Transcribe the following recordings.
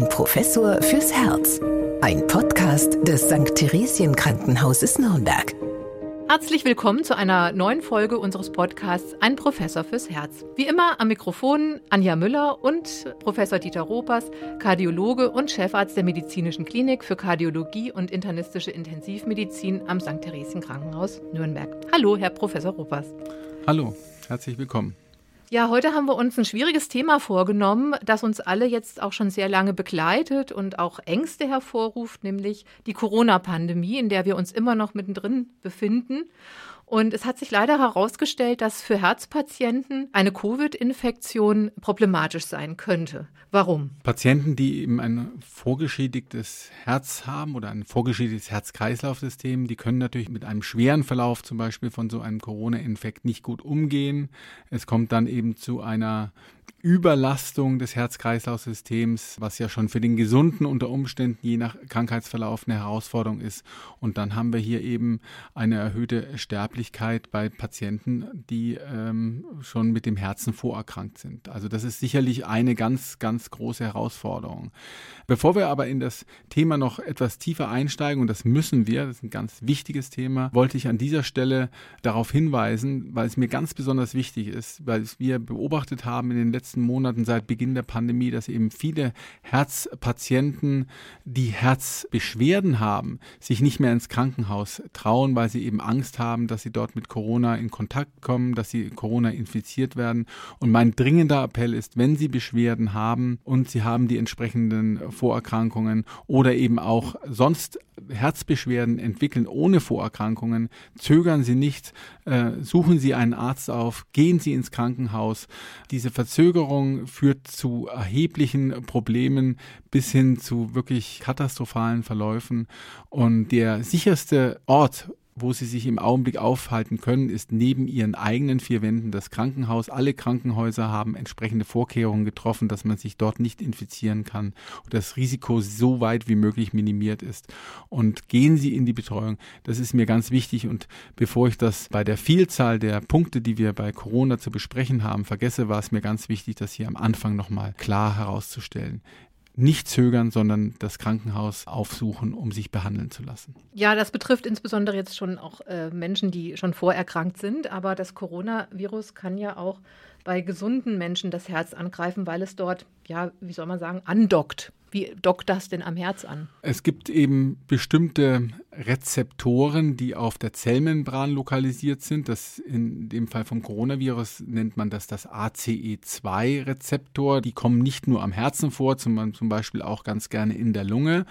Ein Professor fürs Herz. Ein Podcast des St. Theresien Krankenhauses Nürnberg. Herzlich willkommen zu einer neuen Folge unseres Podcasts Ein Professor fürs Herz. Wie immer am Mikrofon Anja Müller und Professor Dieter Ropers, Kardiologe und Chefarzt der Medizinischen Klinik für Kardiologie und internistische Intensivmedizin am St. Theresien Krankenhaus Nürnberg. Hallo, Herr Professor Ropers. Hallo, herzlich willkommen. Ja, heute haben wir uns ein schwieriges Thema vorgenommen, das uns alle jetzt auch schon sehr lange begleitet und auch Ängste hervorruft, nämlich die Corona-Pandemie, in der wir uns immer noch mittendrin befinden. Und es hat sich leider herausgestellt, dass für Herzpatienten eine Covid-Infektion problematisch sein könnte. Warum? Patienten, die eben ein vorgeschädigtes Herz haben oder ein vorgeschädigtes Herz-Kreislauf-System, die können natürlich mit einem schweren Verlauf zum Beispiel von so einem Corona-Infekt nicht gut umgehen. Es kommt dann eben zu einer Überlastung des Herz-Kreislauf-Systems, was ja schon für den Gesunden unter Umständen je nach Krankheitsverlauf eine Herausforderung ist. Und dann haben wir hier eben eine erhöhte Sterblichkeit bei Patienten, die ähm, schon mit dem Herzen vorerkrankt sind. Also das ist sicherlich eine ganz, ganz große Herausforderung. Bevor wir aber in das Thema noch etwas tiefer einsteigen, und das müssen wir, das ist ein ganz wichtiges Thema, wollte ich an dieser Stelle darauf hinweisen, weil es mir ganz besonders wichtig ist, weil wir beobachtet haben in den letzten letzten Monaten seit Beginn der Pandemie, dass eben viele Herzpatienten, die Herzbeschwerden haben, sich nicht mehr ins Krankenhaus trauen, weil sie eben Angst haben, dass sie dort mit Corona in Kontakt kommen, dass sie Corona infiziert werden. Und mein dringender Appell ist, wenn Sie Beschwerden haben und Sie haben die entsprechenden Vorerkrankungen oder eben auch sonst Herzbeschwerden entwickeln ohne Vorerkrankungen, zögern Sie nicht, äh, suchen Sie einen Arzt auf, gehen Sie ins Krankenhaus. Diese Verzögerung führt zu erheblichen Problemen bis hin zu wirklich katastrophalen Verläufen. Und der sicherste Ort, wo sie sich im Augenblick aufhalten können, ist neben ihren eigenen vier Wänden das Krankenhaus. Alle Krankenhäuser haben entsprechende Vorkehrungen getroffen, dass man sich dort nicht infizieren kann und das Risiko so weit wie möglich minimiert ist. Und gehen Sie in die Betreuung. Das ist mir ganz wichtig. Und bevor ich das bei der Vielzahl der Punkte, die wir bei Corona zu besprechen haben, vergesse, war es mir ganz wichtig, das hier am Anfang nochmal klar herauszustellen nicht zögern, sondern das Krankenhaus aufsuchen, um sich behandeln zu lassen. Ja, das betrifft insbesondere jetzt schon auch äh, Menschen, die schon vorerkrankt sind. Aber das Coronavirus kann ja auch bei gesunden Menschen das Herz angreifen, weil es dort, ja, wie soll man sagen, andockt. Wie dockt das denn am Herz an? Es gibt eben bestimmte Rezeptoren, die auf der Zellmembran lokalisiert sind. Das in dem Fall vom Coronavirus nennt man das das ACE2-Rezeptor. Die kommen nicht nur am Herzen vor, sondern zum Beispiel auch ganz gerne in der Lunge.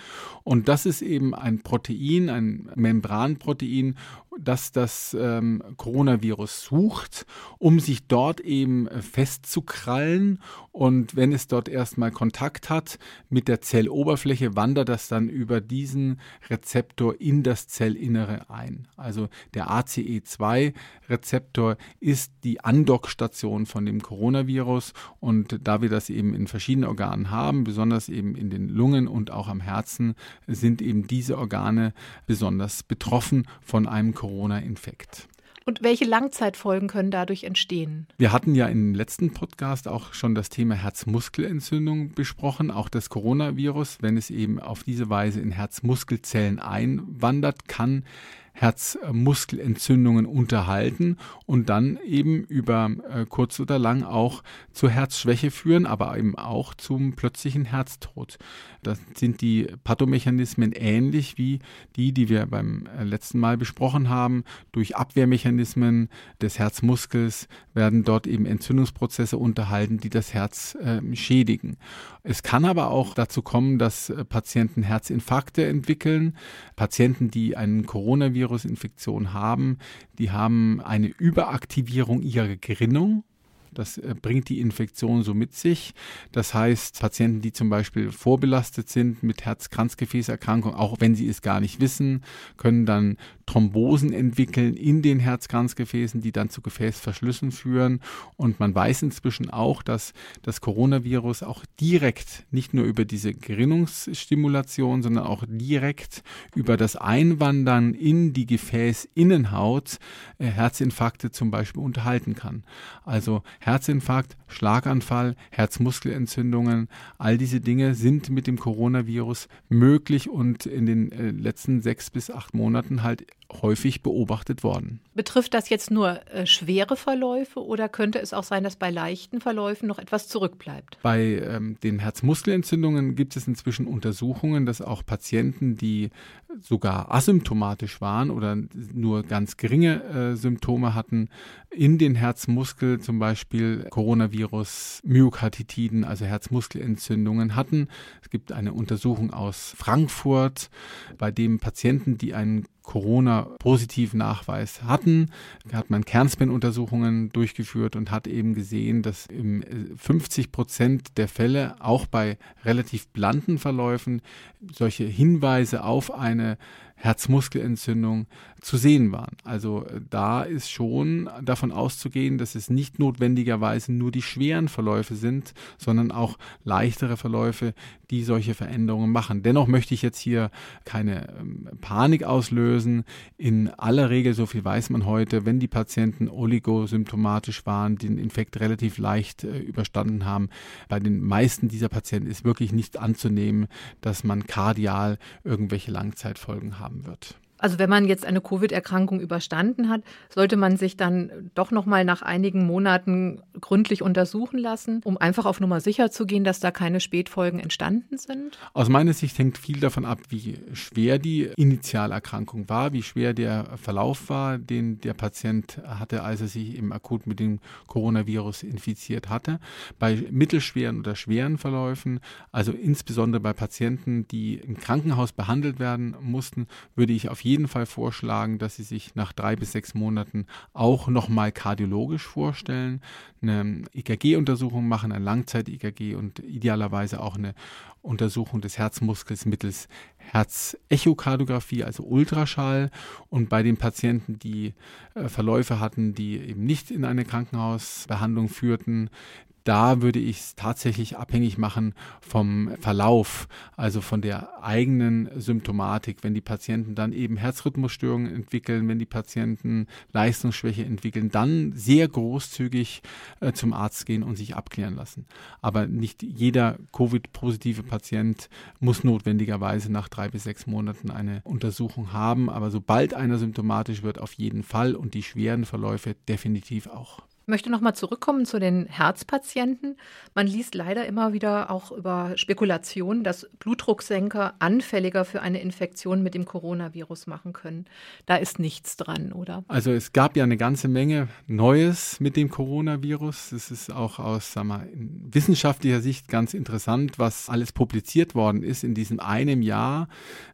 Und das ist eben ein Protein, ein Membranprotein, das das ähm, Coronavirus sucht, um sich dort eben festzukrallen. Und wenn es dort erstmal Kontakt hat mit der Zelloberfläche, wandert das dann über diesen Rezeptor in das Zellinnere ein. Also der ACE2-Rezeptor ist die Andockstation von dem Coronavirus. Und da wir das eben in verschiedenen Organen haben, besonders eben in den Lungen und auch am Herzen, sind eben diese Organe besonders betroffen von einem Corona-Infekt. Und welche Langzeitfolgen können dadurch entstehen? Wir hatten ja im letzten Podcast auch schon das Thema Herzmuskelentzündung besprochen, auch das Coronavirus, wenn es eben auf diese Weise in Herzmuskelzellen einwandert, kann Herzmuskelentzündungen unterhalten und dann eben über äh, kurz oder lang auch zur Herzschwäche führen, aber eben auch zum plötzlichen Herztod. Das sind die Pathomechanismen ähnlich wie die, die wir beim äh, letzten Mal besprochen haben. Durch Abwehrmechanismen des Herzmuskels werden dort eben Entzündungsprozesse unterhalten, die das Herz äh, schädigen. Es kann aber auch dazu kommen, dass äh, Patienten Herzinfarkte entwickeln. Patienten, die einen Coronavirus-Infektion haben, die haben eine Überaktivierung ihrer Gerinnung. Das äh, bringt die Infektion so mit sich. Das heißt, Patienten, die zum Beispiel vorbelastet sind mit Herz-Kranzgefäßerkrankung, auch wenn sie es gar nicht wissen, können dann Thrombosen entwickeln in den Herzkranzgefäßen, die dann zu Gefäßverschlüssen führen. Und man weiß inzwischen auch, dass das Coronavirus auch direkt, nicht nur über diese Gerinnungsstimulation, sondern auch direkt über das Einwandern in die Gefäßinnenhaut äh, Herzinfarkte zum Beispiel unterhalten kann. Also Herzinfarkt, Schlaganfall, Herzmuskelentzündungen, all diese Dinge sind mit dem Coronavirus möglich und in den äh, letzten sechs bis acht Monaten halt häufig beobachtet worden. Betrifft das jetzt nur äh, schwere Verläufe oder könnte es auch sein, dass bei leichten Verläufen noch etwas zurückbleibt? Bei ähm, den Herzmuskelentzündungen gibt es inzwischen Untersuchungen, dass auch Patienten, die sogar asymptomatisch waren oder nur ganz geringe äh, Symptome hatten, in den Herzmuskel zum Beispiel Coronavirus, Myokarditiden, also Herzmuskelentzündungen hatten. Es gibt eine Untersuchung aus Frankfurt, bei dem Patienten, die einen Corona-positiven Nachweis hatten, hat man Kernspin-Untersuchungen durchgeführt und hat eben gesehen, dass im 50 äh, Prozent der Fälle, auch bei relativ blanden Verläufen, solche Hinweise auf eine Herzmuskelentzündung zu sehen waren. Also äh, da ist schon davon auszugehen, dass es nicht notwendigerweise nur die schweren Verläufe sind, sondern auch leichtere Verläufe, die solche Veränderungen machen. Dennoch möchte ich jetzt hier keine ähm, Panik auslösen. In aller Regel, so viel weiß man heute, wenn die Patienten oligosymptomatisch waren, den Infekt relativ leicht äh, überstanden haben, bei den meisten dieser Patienten ist wirklich nicht anzunehmen, dass man kardial irgendwelche Langzeitfolgen haben wird. Also wenn man jetzt eine Covid-Erkrankung überstanden hat, sollte man sich dann doch noch mal nach einigen Monaten gründlich untersuchen lassen, um einfach auf Nummer sicher zu gehen, dass da keine Spätfolgen entstanden sind? Aus meiner Sicht hängt viel davon ab, wie schwer die Initialerkrankung war, wie schwer der Verlauf war, den der Patient hatte, als er sich im akut mit dem Coronavirus infiziert hatte. Bei mittelschweren oder schweren Verläufen, also insbesondere bei Patienten, die im Krankenhaus behandelt werden mussten, würde ich auf jeden jeden Fall vorschlagen, dass Sie sich nach drei bis sechs Monaten auch nochmal kardiologisch vorstellen, eine EKG-Untersuchung machen, ein Langzeit-EKG und idealerweise auch eine Untersuchung des Herzmuskels mittels Herzechokardiographie, also Ultraschall. Und bei den Patienten, die äh, Verläufe hatten, die eben nicht in eine Krankenhausbehandlung führten, da würde ich es tatsächlich abhängig machen vom Verlauf, also von der eigenen Symptomatik. Wenn die Patienten dann eben Herzrhythmusstörungen entwickeln, wenn die Patienten Leistungsschwäche entwickeln, dann sehr großzügig äh, zum Arzt gehen und sich abklären lassen. Aber nicht jeder Covid-positive Patient muss notwendigerweise nach drei bis sechs Monaten eine Untersuchung haben. Aber sobald einer symptomatisch wird, auf jeden Fall und die schweren Verläufe definitiv auch möchte noch mal zurückkommen zu den Herzpatienten. Man liest leider immer wieder auch über Spekulationen, dass Blutdrucksenker anfälliger für eine Infektion mit dem Coronavirus machen können. Da ist nichts dran, oder? Also es gab ja eine ganze Menge Neues mit dem Coronavirus. Es ist auch aus sag mal, wissenschaftlicher Sicht ganz interessant, was alles publiziert worden ist. In diesem einem Jahr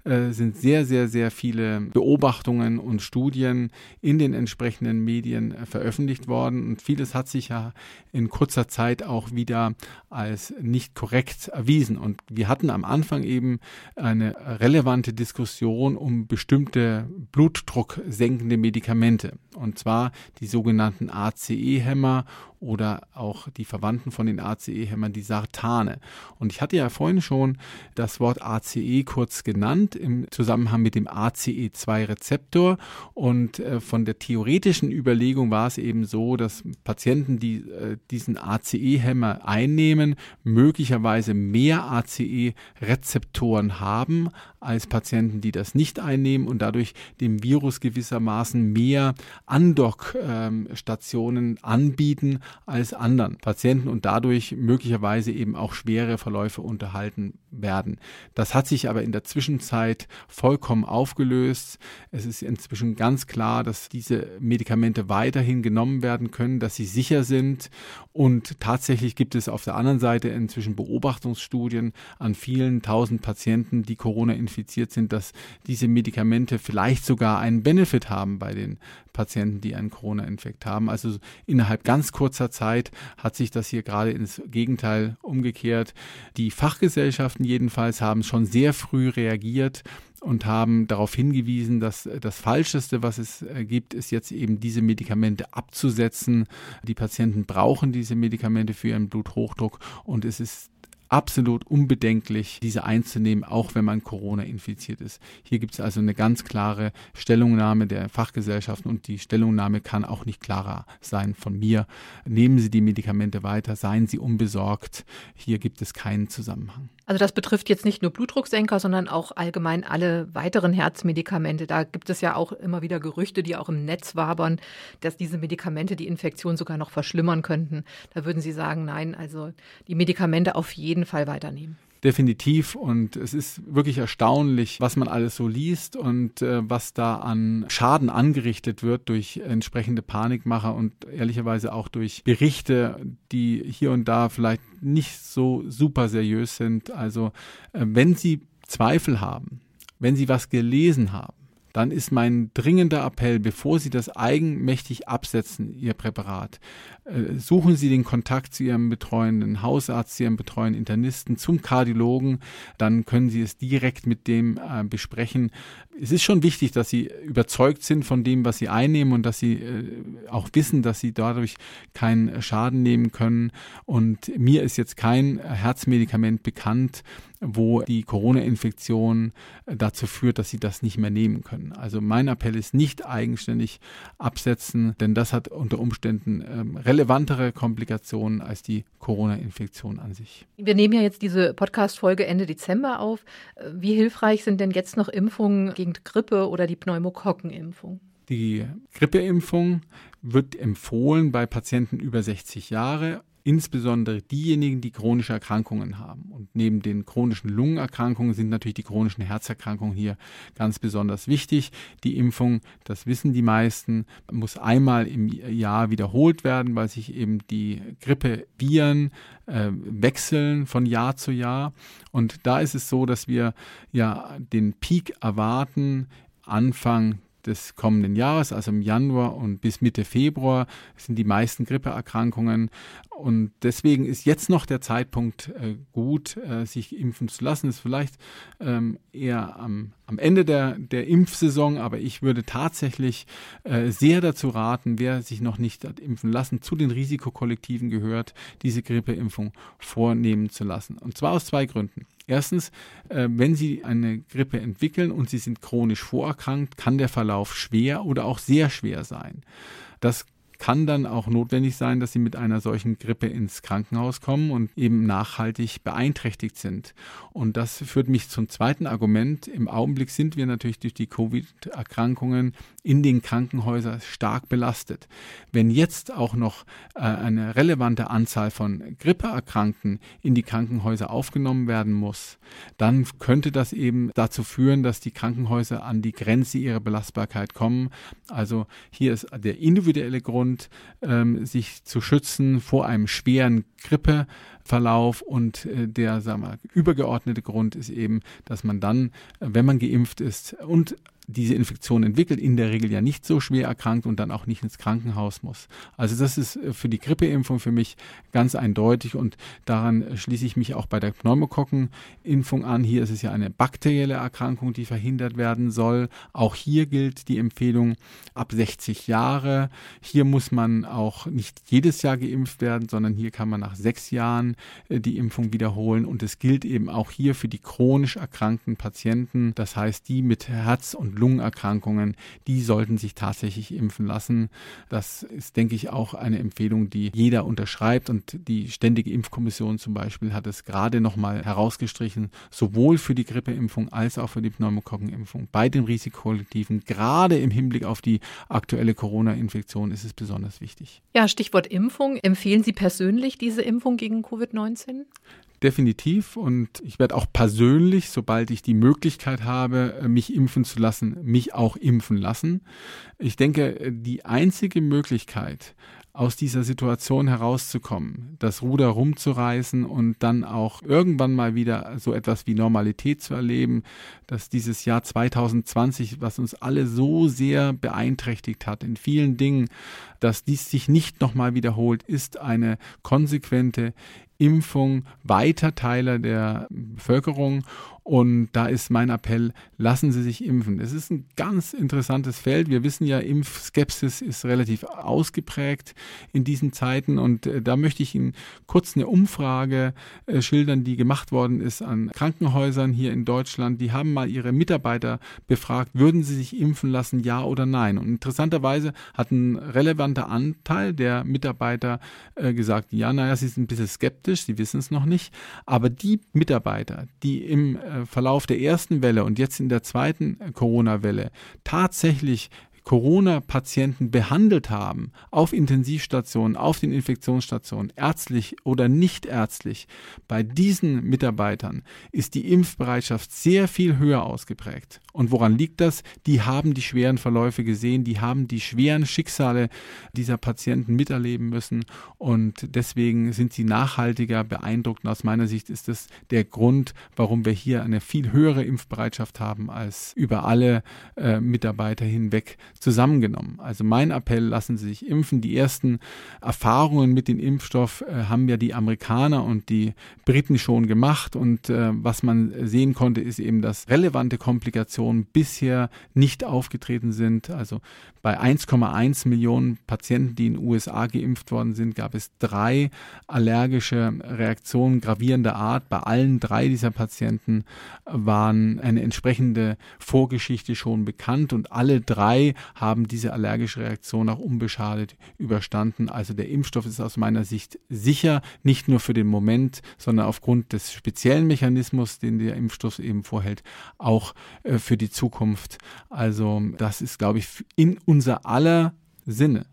äh, sind sehr, sehr, sehr viele Beobachtungen und Studien in den entsprechenden Medien äh, veröffentlicht worden. Und vieles hat sich ja in kurzer Zeit auch wieder als nicht korrekt erwiesen. Und wir hatten am Anfang eben eine relevante Diskussion um bestimmte blutdrucksenkende Medikamente. Und zwar die sogenannten ACE-Hämmer oder auch die Verwandten von den ACE-Hämmern, die Sartane. Und ich hatte ja vorhin schon das Wort ACE kurz genannt im Zusammenhang mit dem ACE2-Rezeptor. Und äh, von der theoretischen Überlegung war es eben so, dass Patienten, die äh, diesen ACE-Hämmer einnehmen, möglicherweise mehr ACE-Rezeptoren haben als Patienten, die das nicht einnehmen und dadurch dem Virus gewissermaßen mehr Andockstationen ähm, anbieten als anderen Patienten und dadurch möglicherweise eben auch schwere Verläufe unterhalten werden. Das hat sich aber in der Zwischenzeit vollkommen aufgelöst. Es ist inzwischen ganz klar, dass diese Medikamente weiterhin genommen werden können, dass sie sicher sind und tatsächlich gibt es auf der anderen Seite inzwischen Beobachtungsstudien an vielen tausend Patienten, die Corona infiziert sind, dass diese Medikamente vielleicht sogar einen Benefit haben bei den Patienten, die einen Corona-Infekt haben. Also innerhalb ganz kurzer Zeit hat sich das hier gerade ins Gegenteil umgekehrt. Die Fachgesellschaften jedenfalls haben schon sehr früh reagiert und haben darauf hingewiesen, dass das Falscheste, was es äh, gibt, ist jetzt eben diese Medikamente abzusetzen. Die Patienten brauchen diese Medikamente für ihren Bluthochdruck und es ist absolut unbedenklich, diese einzunehmen, auch wenn man Corona infiziert ist. Hier gibt es also eine ganz klare Stellungnahme der Fachgesellschaften und die Stellungnahme kann auch nicht klarer sein von mir. Nehmen Sie die Medikamente weiter, seien Sie unbesorgt. Hier gibt es keinen Zusammenhang. Also das betrifft jetzt nicht nur Blutdrucksenker, sondern auch allgemein alle weiteren Herzmedikamente. Da gibt es ja auch immer wieder Gerüchte, die auch im Netz wabern, dass diese Medikamente die Infektion sogar noch verschlimmern könnten. Da würden Sie sagen, nein, also die Medikamente auf jeden Fall weiternehmen definitiv. Und es ist wirklich erstaunlich, was man alles so liest und äh, was da an Schaden angerichtet wird durch entsprechende Panikmacher und ehrlicherweise auch durch Berichte, die hier und da vielleicht nicht so super seriös sind. Also äh, wenn Sie Zweifel haben, wenn Sie was gelesen haben, dann ist mein dringender Appell, bevor Sie das eigenmächtig absetzen, Ihr Präparat, äh, suchen Sie den Kontakt zu Ihrem betreuenden Hausarzt, zu Ihrem betreuenden Internisten, zum Kardiologen, dann können Sie es direkt mit dem äh, besprechen. Es ist schon wichtig, dass Sie überzeugt sind von dem, was Sie einnehmen und dass Sie äh, auch wissen, dass Sie dadurch keinen Schaden nehmen können. Und mir ist jetzt kein Herzmedikament bekannt, wo die Corona-Infektion dazu führt, dass sie das nicht mehr nehmen können. Also mein Appell ist nicht eigenständig absetzen, denn das hat unter Umständen ähm, relevantere Komplikationen als die Corona-Infektion an sich. Wir nehmen ja jetzt diese Podcast-Folge Ende Dezember auf. Wie hilfreich sind denn jetzt noch Impfungen gegen Grippe oder die Pneumokokkenimpfung? Die Grippeimpfung wird empfohlen bei Patienten über 60 Jahre insbesondere diejenigen, die chronische Erkrankungen haben. Und neben den chronischen Lungenerkrankungen sind natürlich die chronischen Herzerkrankungen hier ganz besonders wichtig. Die Impfung, das wissen die meisten, muss einmal im Jahr wiederholt werden, weil sich eben die Grippeviren äh, wechseln von Jahr zu Jahr. Und da ist es so, dass wir ja den Peak erwarten Anfang des kommenden Jahres, also im Januar und bis Mitte Februar, sind die meisten Grippeerkrankungen. Und deswegen ist jetzt noch der Zeitpunkt äh, gut, äh, sich impfen zu lassen. Ist vielleicht ähm, eher am, am Ende der, der Impfsaison, aber ich würde tatsächlich äh, sehr dazu raten, wer sich noch nicht hat impfen lassen, zu den Risikokollektiven gehört, diese Grippeimpfung vornehmen zu lassen. Und zwar aus zwei Gründen. Erstens, äh, wenn Sie eine Grippe entwickeln und Sie sind chronisch vorerkrankt, kann der Verlauf schwer oder auch sehr schwer sein. Das kann dann auch notwendig sein, dass sie mit einer solchen Grippe ins Krankenhaus kommen und eben nachhaltig beeinträchtigt sind. Und das führt mich zum zweiten Argument. Im Augenblick sind wir natürlich durch die Covid-Erkrankungen in den Krankenhäusern stark belastet. Wenn jetzt auch noch äh, eine relevante Anzahl von Grippeerkrankten in die Krankenhäuser aufgenommen werden muss, dann könnte das eben dazu führen, dass die Krankenhäuser an die Grenze ihrer Belastbarkeit kommen. Also hier ist der individuelle Grund, ähm, sich zu schützen vor einem schweren Grippeverlauf. Und äh, der sagen wir, übergeordnete Grund ist eben, dass man dann, wenn man geimpft ist und diese Infektion entwickelt, in der Regel ja nicht so schwer erkrankt und dann auch nicht ins Krankenhaus muss. Also das ist äh, für die Grippeimpfung für mich ganz eindeutig und daran schließe ich mich auch bei der Pneumokokkenimpfung an. Hier ist es ja eine bakterielle Erkrankung, die verhindert werden soll. Auch hier gilt die Empfehlung ab 60 Jahre. Hier muss man auch nicht jedes Jahr geimpft werden, sondern hier kann man nach sechs Jahren äh, die Impfung wiederholen und es gilt eben auch hier für die chronisch erkrankten Patienten, das heißt die mit Herz- und Lungenerkrankungen, die sollten sich tatsächlich impfen lassen. Das ist, denke ich, auch eine Empfehlung, die jeder unterschreibt und die Ständige Impfkommission zum Beispiel hat es gerade nochmal herausgestrichen, sowohl für die Grippeimpfung als auch für die Pneumokokkenimpfung bei den Risikokollektiven, gerade im Hinblick auf die aktuelle Corona-Infektion ist es besonders wichtig. Ja, Stichwort Impfung. Empfehlen Sie persönlich diese Impfung gegen Covid-19? definitiv. Und ich werde auch persönlich, sobald ich die Möglichkeit habe, mich impfen zu lassen, mich auch impfen lassen. Ich denke, die einzige Möglichkeit, aus dieser Situation herauszukommen, das Ruder rumzureißen und dann auch irgendwann mal wieder so etwas wie Normalität zu erleben, dass dieses Jahr 2020, was uns alle so sehr beeinträchtigt hat in vielen Dingen, dass dies sich nicht nochmal wiederholt, ist eine konsequente Impfung weiter Teile der Bevölkerung und da ist mein Appell, lassen Sie sich impfen. Es ist ein ganz interessantes Feld. Wir wissen ja, Impfskepsis ist relativ ausgeprägt in diesen Zeiten. Und äh, da möchte ich Ihnen kurz eine Umfrage äh, schildern, die gemacht worden ist an Krankenhäusern hier in Deutschland. Die haben mal ihre Mitarbeiter befragt, würden sie sich impfen lassen, ja oder nein. Und interessanterweise hat ein relevanter Anteil der Mitarbeiter äh, gesagt, ja, naja, sie sind ein bisschen skeptisch, sie wissen es noch nicht. Aber die Mitarbeiter, die im Verlauf der ersten Welle und jetzt in der zweiten Corona-Welle tatsächlich Corona-Patienten behandelt haben, auf Intensivstationen, auf den Infektionsstationen, ärztlich oder nicht ärztlich, bei diesen Mitarbeitern ist die Impfbereitschaft sehr viel höher ausgeprägt. Und woran liegt das? Die haben die schweren Verläufe gesehen, die haben die schweren Schicksale dieser Patienten miterleben müssen und deswegen sind sie nachhaltiger beeindruckt. Und aus meiner Sicht ist das der Grund, warum wir hier eine viel höhere Impfbereitschaft haben als über alle äh, Mitarbeiter hinweg zusammengenommen. Also mein Appell, lassen Sie sich impfen. Die ersten Erfahrungen mit dem Impfstoff äh, haben ja die Amerikaner und die Briten schon gemacht und äh, was man sehen konnte, ist eben, dass relevante Komplikationen bisher nicht aufgetreten sind. Also bei 1,1 Millionen Patienten, die in den USA geimpft worden sind, gab es drei allergische Reaktionen gravierender Art. Bei allen drei dieser Patienten waren eine entsprechende Vorgeschichte schon bekannt und alle drei haben diese allergische Reaktion auch unbeschadet überstanden. Also der Impfstoff ist aus meiner Sicht sicher, nicht nur für den Moment, sondern aufgrund des speziellen Mechanismus, den der Impfstoff eben vorhält, auch äh, für die Zukunft. Also das ist, glaube ich, in unser aller Sinne,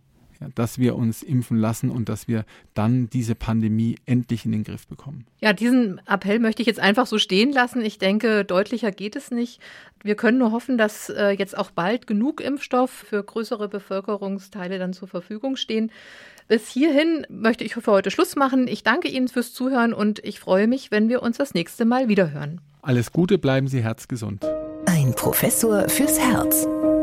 dass wir uns impfen lassen und dass wir dann diese Pandemie endlich in den Griff bekommen. Ja, diesen Appell möchte ich jetzt einfach so stehen lassen. Ich denke, deutlicher geht es nicht. Wir können nur hoffen, dass äh, jetzt auch bald genug Impfstoff für größere Bevölkerungsteile dann zur Verfügung stehen. Bis hierhin möchte ich für heute Schluss machen. Ich danke Ihnen fürs Zuhören und ich freue mich, wenn wir uns das nächste Mal wiederhören. Alles Gute, bleiben Sie herzgesund. Ein Professor fürs Herz.